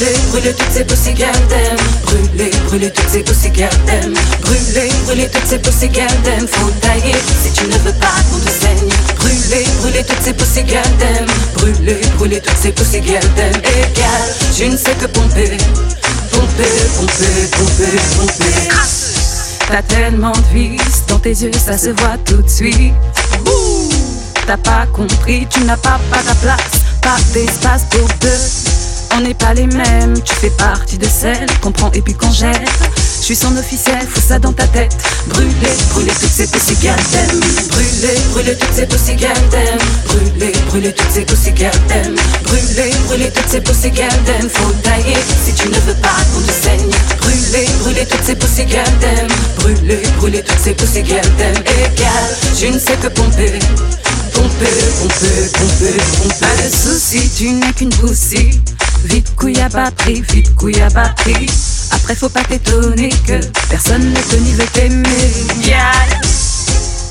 Brûler, brûler toutes ces pussy gardem Brûler, brûler toutes ces pussy gardem Brûler, brûler toutes ces pussy gardem Faut tailler si tu ne veux pas qu'on te saigne. Brûler, brûler toutes ces pussy gardem Brûler, brûler toutes ces pussy gardem Égal, je ne sais que pomper. Pomper, pomper, pomper, pomper. T'as tellement de vis dans tes yeux, ça se voit tout de suite. T'as pas compris, tu n'as pas, pas ta place, pas d'espace pour deux. Pas les mêmes, tu fais partie de celles qu'on prend et puis qu'on jette. Je suis son officiel, fous ça dans ta tête. Brûler, brûler toutes ces pussy gardem. Brûler, brûler toutes ces pussy gardem. Brûler, brûler toutes ces pussy gardem. Brûler, brûler toutes ces pussy gardem. Faut tailler si tu ne veux pas qu'on te saigne. Brûler, brûler toutes ces pussy gardem. Brûler, brûler toutes ces pussy gardem. Égal, je ne sais que pomper. Pomper, pomper, pomper, pomper. Pas de soucis, tu n'es qu'une poussie. Vite couille à batterie, vite couille à batterie. Après, faut pas t'étonner que personne ne ni veut t'aimer.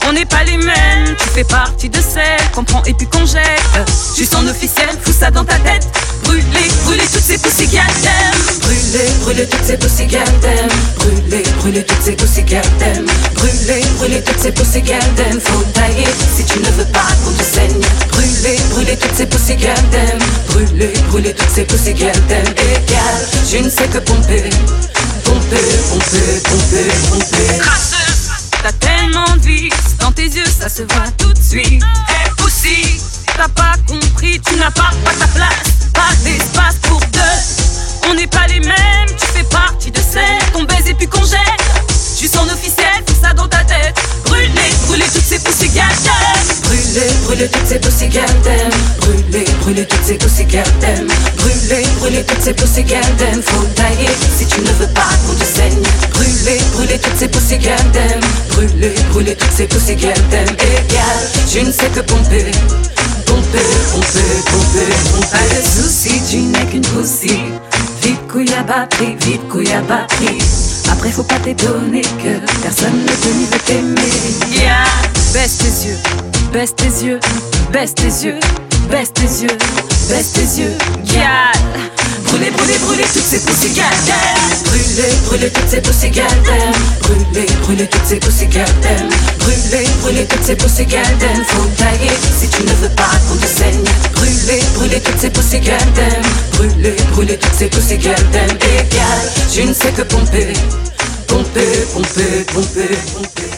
On n'est pas les mêmes, tu fais partie de celles qu'on prend et puis qu'on jette. Je suis son officiel, fous ça dans ta tête. Brûler, brûler toutes ces pussy gardem. Brûler, brûler toutes ces pussy gardem. Brûler, brûler toutes ces pussy gardem. Brûler, brûler toutes ces. Faut brûler toutes ces pussy gardem. Égal, je ne sais que pomper. Pomper, pomper, pomper, pomper. T'as tellement de vis dans tes yeux, ça se voit tout de suite. Hey, pussy, t'as pas compris, tu n'as pas, pas ta place, pas d'espace pour deux. On n'est pas les mêmes, tu fais partie de celles qu'on baise et puis qu'on jette. Je suis son officiel, fous ça dans ta tête. Brûler, brûler toutes ces gardem. Brûler, brûler toutes ces gardem. Brûler, brûler toutes ces gardem. Toutes ces pussy gardem. Faut tailler si tu ne veux pas qu'on te saigne. Brûler, brûler toutes ces pussy gardem. Brûler, brûler toutes ces pussy gardem. Égal, je ne sais que pomper. Pomper, pomper, pomper, pomper. Pas de soucis, tu n'es qu'une pussy. Vite couille à batterie, vite couille à batterie. Après, faut pas t'étonner que personne ne te ni veut t'aimer. Yeah. Baisse tes yeux, baisse tes yeux, baisse tes yeux, baisse tes yeux, baisse tes yeux. Yeah. Brûler, brûler, brûler toutes ces pussy gardem. Brûler, brûler toutes ces pussy gardem. Brûler, brûler toutes ces pussy gardem. Brûler, brûler toutes ces pussy gardem. Faut tailler si tu ne veux pas qu'on te saigne. Brûler, brûler toutes ces pussy gardem. Brûler, brûler toutes ces pussy gardem. Égal, je ne sais que pomper. Pomper, pomper, pomper, pomper.